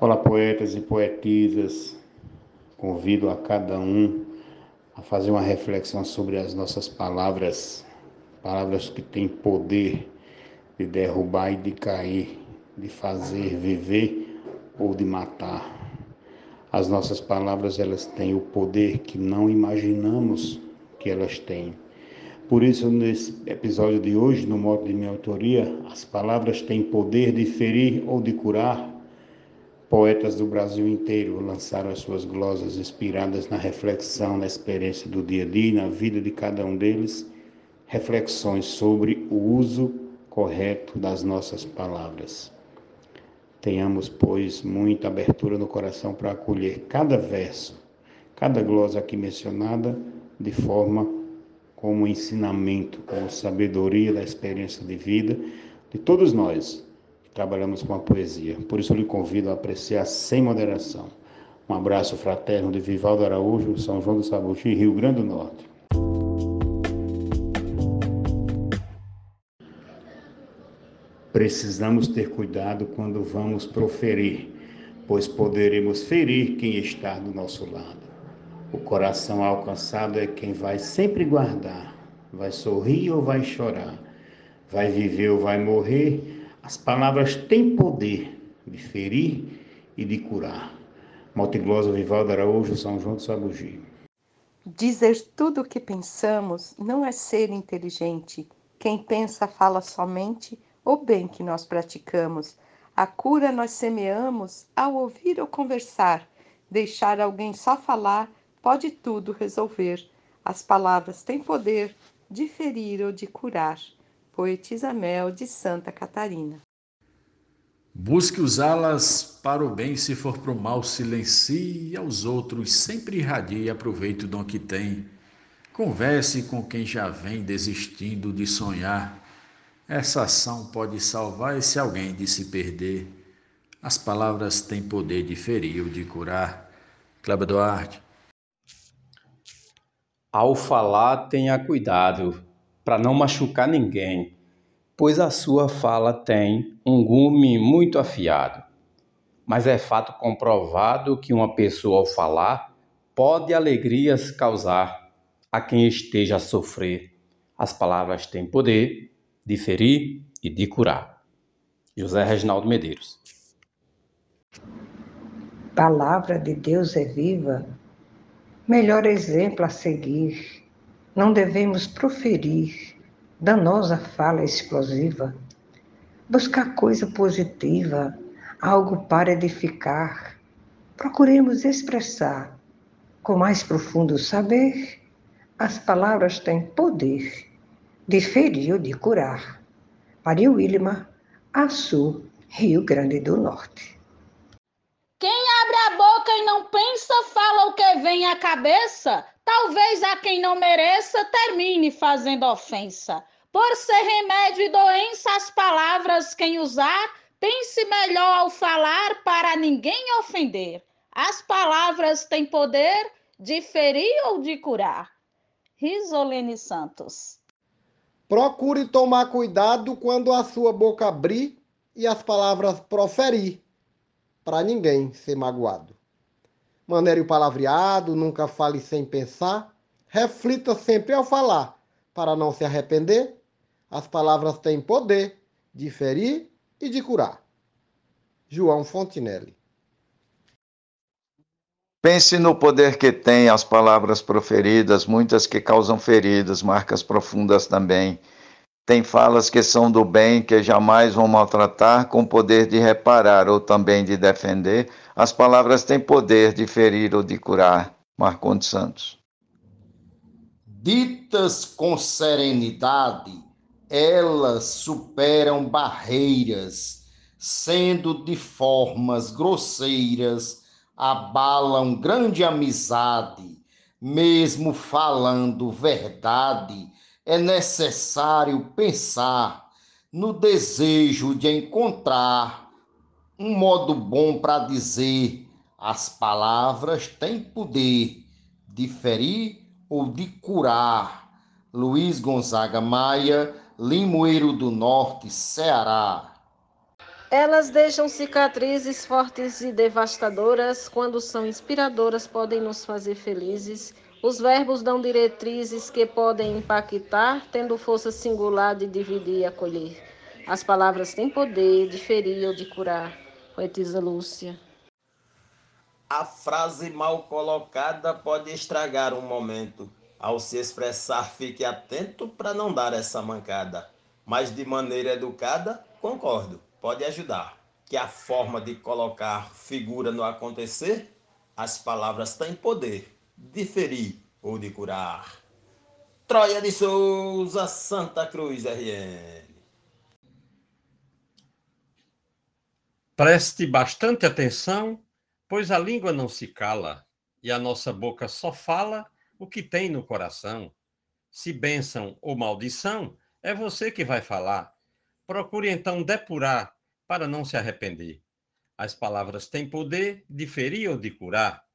Olá, poetas e poetisas. Convido a cada um a fazer uma reflexão sobre as nossas palavras, palavras que têm poder de derrubar e de cair, de fazer viver ou de matar. As nossas palavras, elas têm o poder que não imaginamos que elas têm. Por isso, nesse episódio de hoje, no modo de minha autoria, as palavras têm poder de ferir ou de curar. Poetas do Brasil inteiro lançaram as suas glosas inspiradas na reflexão, na experiência do dia a dia e na vida de cada um deles, reflexões sobre o uso correto das nossas palavras. Tenhamos, pois, muita abertura no coração para acolher cada verso, cada glosa aqui mencionada, de forma como ensinamento, como sabedoria da experiência de vida de todos nós trabalhamos com a poesia. Por isso lhe convido a apreciar sem moderação. Um abraço fraterno de Vivaldo Araújo, São João do Sabuti, Rio Grande do Norte. Precisamos ter cuidado quando vamos proferir, pois poderemos ferir quem está do nosso lado. O coração alcançado é quem vai sempre guardar, vai sorrir ou vai chorar, vai viver ou vai morrer. As palavras têm poder de ferir e de curar. Maltiglosa Vivaldo Araújo, São João do Sabugi. Dizer tudo o que pensamos não é ser inteligente. Quem pensa fala somente o bem que nós praticamos. A cura nós semeamos ao ouvir ou conversar. Deixar alguém só falar pode tudo resolver. As palavras têm poder de ferir ou de curar. Poetisa Mel de Santa Catarina. Busque usá-las para o bem, se for para o mal, silencie aos outros, sempre irradie e aproveite o dom que tem. Converse com quem já vem desistindo de sonhar. Essa ação pode salvar esse alguém de se perder. As palavras têm poder de ferir ou de curar. Cláudio Duarte. Ao falar, tenha cuidado para não machucar ninguém, pois a sua fala tem um gume muito afiado. Mas é fato comprovado que uma pessoa ao falar pode alegrias causar a quem esteja a sofrer. As palavras têm poder de ferir e de curar. José Reginaldo Medeiros. Palavra de Deus é viva melhor exemplo a seguir. Não devemos proferir danosa fala explosiva. Buscar coisa positiva, algo para edificar. Procuremos expressar com mais profundo saber. As palavras têm poder de ferir ou de curar. Maria Wilma, Açu, Rio Grande do Norte. Quem abre a boca e não pensa, fala o que vem à cabeça. Talvez a quem não mereça termine fazendo ofensa. Por ser remédio e doença, as palavras quem usar, pense melhor ao falar para ninguém ofender. As palavras têm poder de ferir ou de curar. Risolene Santos. Procure tomar cuidado quando a sua boca abrir e as palavras proferir para ninguém ser magoado. Maneire o palavreado, nunca fale sem pensar, reflita sempre ao falar, para não se arrepender. As palavras têm poder de ferir e de curar. João Fontinelli. Pense no poder que têm as palavras proferidas, muitas que causam feridas, marcas profundas também tem falas que são do bem, que jamais vão maltratar, com poder de reparar ou também de defender. As palavras têm poder de ferir ou de curar. Marcondes Santos. Ditas com serenidade, elas superam barreiras, sendo de formas grosseiras, abalam grande amizade, mesmo falando verdade é necessário pensar no desejo de encontrar um modo bom para dizer as palavras têm poder de ferir ou de curar. Luiz Gonzaga Maia, Limoeiro do Norte, Ceará. Elas deixam cicatrizes fortes e devastadoras, quando são inspiradoras, podem nos fazer felizes. Os verbos dão diretrizes que podem impactar, tendo força singular de dividir e acolher. As palavras têm poder de ferir ou de curar. Poetisa Lúcia. A frase mal colocada pode estragar um momento. Ao se expressar, fique atento para não dar essa mancada. Mas de maneira educada, concordo pode ajudar, que a forma de colocar figura no acontecer, as palavras têm poder de ferir ou de curar. Troia de Souza, Santa Cruz, RN. Preste bastante atenção, pois a língua não se cala e a nossa boca só fala o que tem no coração. Se bênção ou maldição, é você que vai falar. Procure então depurar para não se arrepender. As palavras têm poder de ferir ou de curar.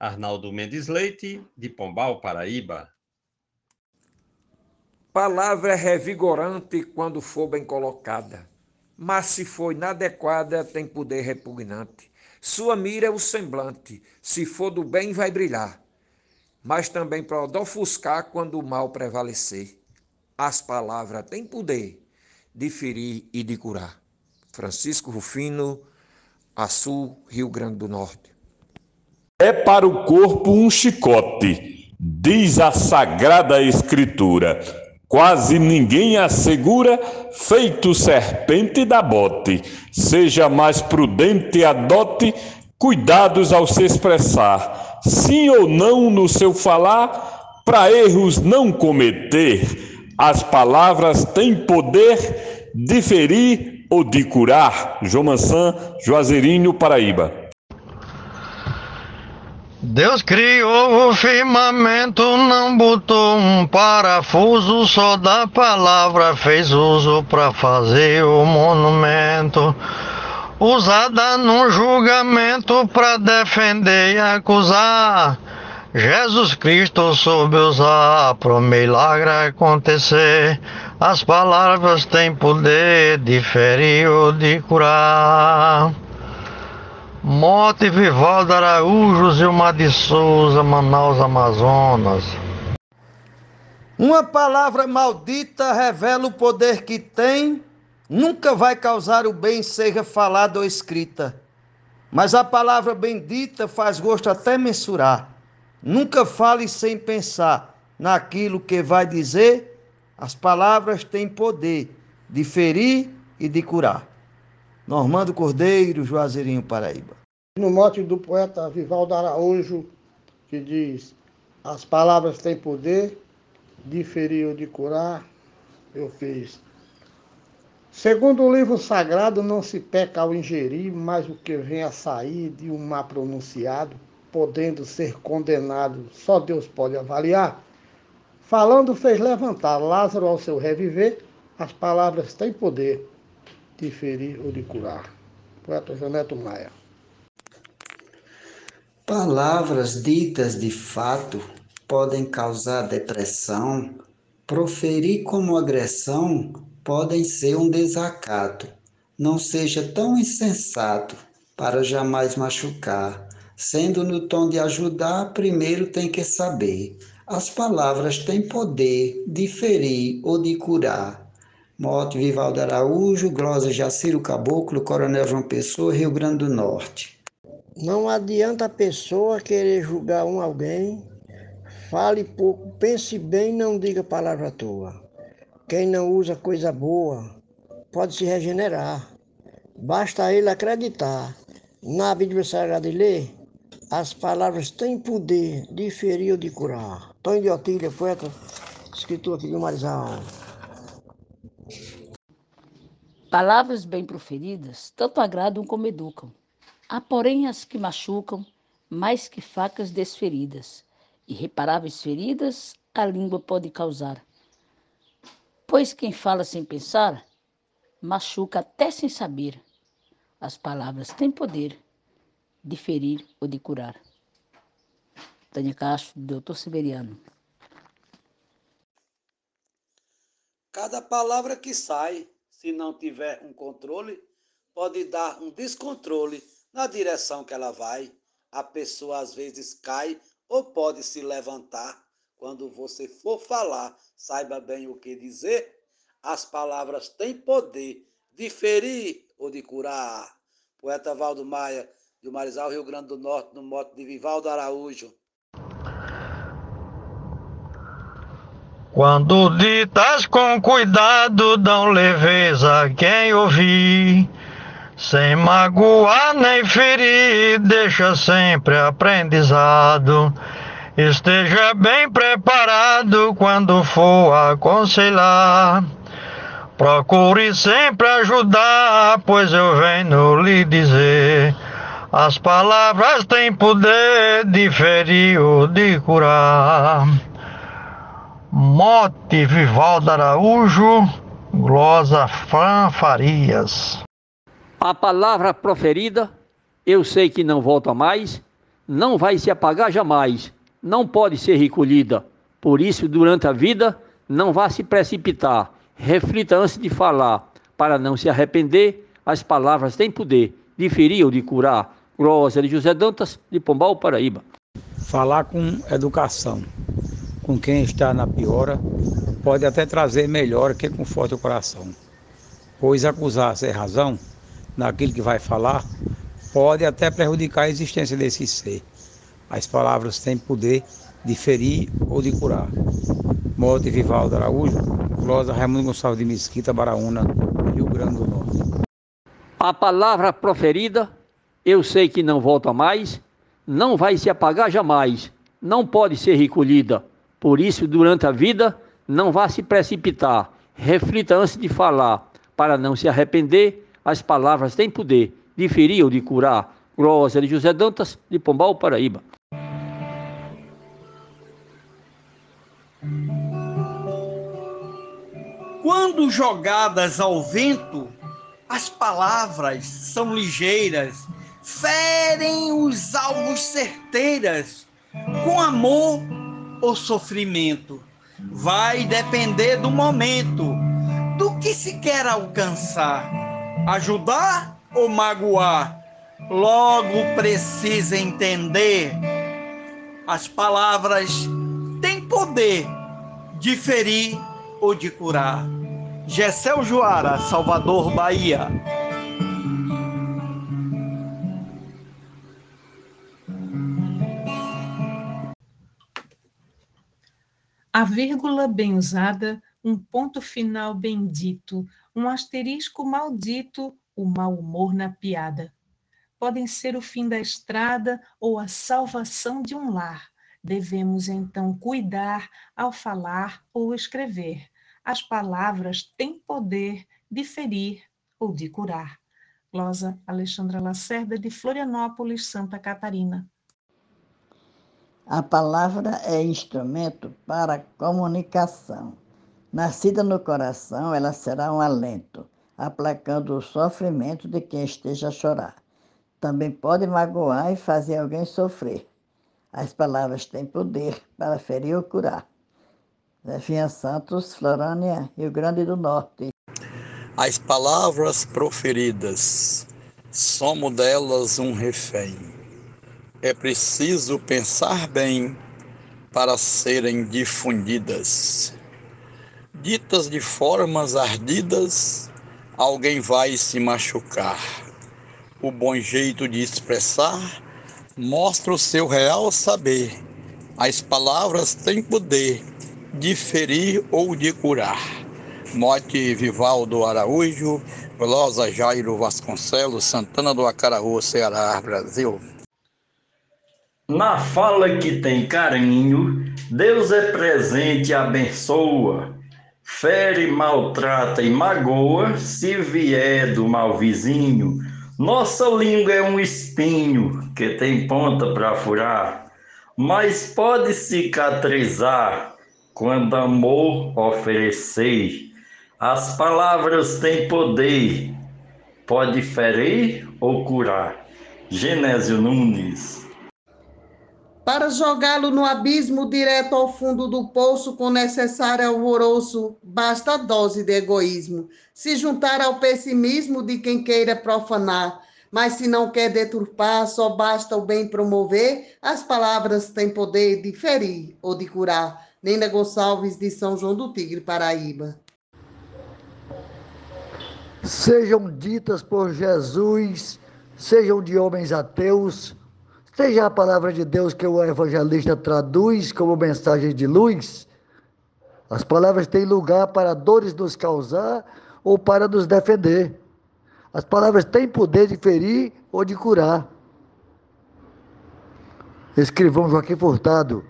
Arnaldo Mendes Leite, de Pombal, Paraíba. Palavra é revigorante quando for bem colocada, mas se for inadequada, tem poder repugnante. Sua mira é o semblante, se for do bem, vai brilhar, mas também pode ofuscar quando o mal prevalecer. As palavras têm poder de ferir e de curar. Francisco Rufino, Açu, Rio Grande do Norte. É para o corpo um chicote, diz a Sagrada Escritura. Quase ninguém assegura, feito serpente da bote. Seja mais prudente adote cuidados ao se expressar, sim ou não no seu falar, para erros não cometer. As palavras têm poder de ferir ou de curar. João Mansan, Juazeirinho, Paraíba. Deus criou o firmamento, não botou um parafuso, só da palavra fez uso para fazer o monumento. Usada num julgamento para defender e acusar. Jesus Cristo soube usar para milagre acontecer. As palavras têm poder de ferir ou de curar. Mote Vivaldo Araújo, Zilmar de Souza, Manaus, Amazonas. Uma palavra maldita revela o poder que tem, nunca vai causar o bem, seja falada ou escrita. Mas a palavra bendita faz gosto até mensurar. Nunca fale sem pensar naquilo que vai dizer. As palavras têm poder de ferir e de curar. Normando Cordeiro, Juazeirinho, Paraíba. No mote do poeta Vivaldo Araújo, que diz: As palavras têm poder de ferir ou de curar, eu fiz. Segundo o livro sagrado, não se peca ao ingerir, mas o que vem a sair de um má pronunciado podendo ser condenado, só Deus pode avaliar. Falando, fez levantar Lázaro ao seu reviver, as palavras têm poder de ferir ou de curar. Poeta Janeto Maia. Palavras ditas de fato podem causar depressão, proferir como agressão podem ser um desacato. Não seja tão insensato para jamais machucar Sendo no tom de ajudar, primeiro tem que saber. As palavras têm poder de ferir ou de curar. Mote Vivaldo Araújo, Glosa Jaciro Caboclo, Coronel João Pessoa, Rio Grande do Norte. Não adianta a pessoa querer julgar um alguém. Fale pouco, pense bem, não diga palavra à toa. Quem não usa coisa boa pode se regenerar. Basta ele acreditar. Na Bíblia Sagrada de ler, as palavras têm poder de ferir ou de curar. Tony de Otília, poeta, escritor aqui de Marizal. Palavras bem proferidas tanto agradam como educam. Há, porém, as que machucam mais que facas desferidas. Irreparáveis feridas a língua pode causar. Pois quem fala sem pensar, machuca até sem saber. As palavras têm poder de ferir ou de curar. Tânia Castro, doutor Severiano. Cada palavra que sai, se não tiver um controle, pode dar um descontrole na direção que ela vai. A pessoa às vezes cai ou pode se levantar. Quando você for falar, saiba bem o que dizer. As palavras têm poder de ferir ou de curar. Poeta Valdo Maia, de Marizal, Rio Grande do Norte, no mote de Vivaldo Araújo. Quando ditas com cuidado, dão leveza a quem ouvir. Sem magoar nem ferir, deixa sempre aprendizado. Esteja bem preparado quando for aconselhar. Procure sempre ajudar, pois eu venho lhe dizer. As palavras têm poder de ferir ou de curar. Mote Vivaldo Araújo, glosa Fran Farias. A palavra proferida, eu sei que não volta mais, não vai se apagar jamais, não pode ser recolhida. Por isso, durante a vida, não vá se precipitar. Reflita antes de falar, para não se arrepender. As palavras têm poder de ferir ou de curar. Glosa de José Dantas, de Pombal, Paraíba. Falar com educação com quem está na piora pode até trazer melhor que conforte o coração. Pois acusar sem razão naquilo que vai falar pode até prejudicar a existência desse ser. As palavras têm poder de ferir ou de curar. Morte Vivaldo Araújo, Glosa Raimundo Gonçalves de Mesquita, Baraúna, Rio Grande do Norte. A palavra proferida, eu sei que não volta mais, não vai se apagar jamais, não pode ser recolhida. Por isso, durante a vida, não vá se precipitar. Reflita antes de falar, para não se arrepender. As palavras têm poder de ferir ou de curar. Glosa de José Dantas, de Pombal, Paraíba. Quando jogadas ao vento, as palavras são ligeiras, ferem os alvos certeiras, com amor ou sofrimento. Vai depender do momento, do que se quer alcançar. Ajudar ou magoar? Logo precisa entender. As palavras têm poder de ferir ou de curar. Gessel Joara, Salvador, Bahia. A vírgula bem usada, um ponto final bendito, um asterisco maldito, o mau humor na piada. Podem ser o fim da estrada ou a salvação de um lar. Devemos então cuidar ao falar ou escrever. As palavras têm poder de ferir ou de curar. Glosa Alexandra Lacerda, de Florianópolis, Santa Catarina. A palavra é instrumento para comunicação. Nascida no coração, ela será um alento, aplacando o sofrimento de quem esteja a chorar. Também pode magoar e fazer alguém sofrer. As palavras têm poder para ferir ou curar. Zefinha Santos, Florânia, Rio Grande do Norte. As palavras proferidas, somos delas um refém é preciso pensar bem para serem difundidas. Ditas de formas ardidas, alguém vai se machucar. O bom jeito de expressar mostra o seu real saber. As palavras têm poder de ferir ou de curar. Mote Vivaldo Araújo, Velosa Jairo Vasconcelos, Santana do Acaraú, Ceará, Brasil. Na fala que tem carinho, Deus é presente e abençoa. Fere, maltrata e magoa, se vier do mal vizinho. Nossa língua é um espinho que tem ponta para furar, mas pode cicatrizar quando amor oferecer. As palavras têm poder, pode ferir ou curar. Genésio Nunes para jogá-lo no abismo direto ao fundo do poço com necessário alvoroço, basta a dose de egoísmo, se juntar ao pessimismo de quem queira profanar. Mas se não quer deturpar, só basta o bem promover, as palavras têm poder de ferir ou de curar. Nena Gonçalves, de São João do Tigre, Paraíba. Sejam ditas por Jesus, sejam de homens ateus, Seja a palavra de Deus que o evangelista traduz como mensagem de luz, as palavras têm lugar para dores nos causar ou para nos defender. As palavras têm poder de ferir ou de curar. Escrivão Joaquim Furtado,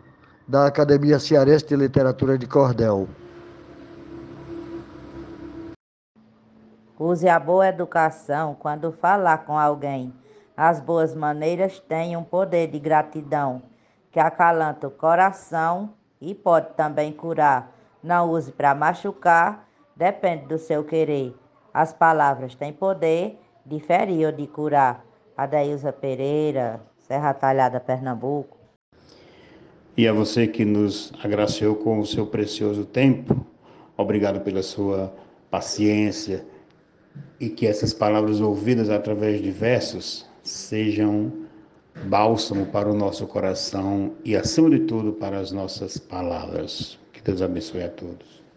da Academia Cearense de Literatura de Cordel. Use a boa educação quando falar com alguém as boas maneiras têm um poder de gratidão que acalanta o coração e pode também curar. Não use para machucar, depende do seu querer. As palavras têm poder de ferir ou de curar. Adailza Pereira, Serra Talhada, Pernambuco. E a você que nos agraciou com o seu precioso tempo, obrigado pela sua paciência e que essas palavras ouvidas através de versos sejam bálsamo para o nosso coração e, acima de tudo, para as nossas palavras. Que Deus abençoe a todos.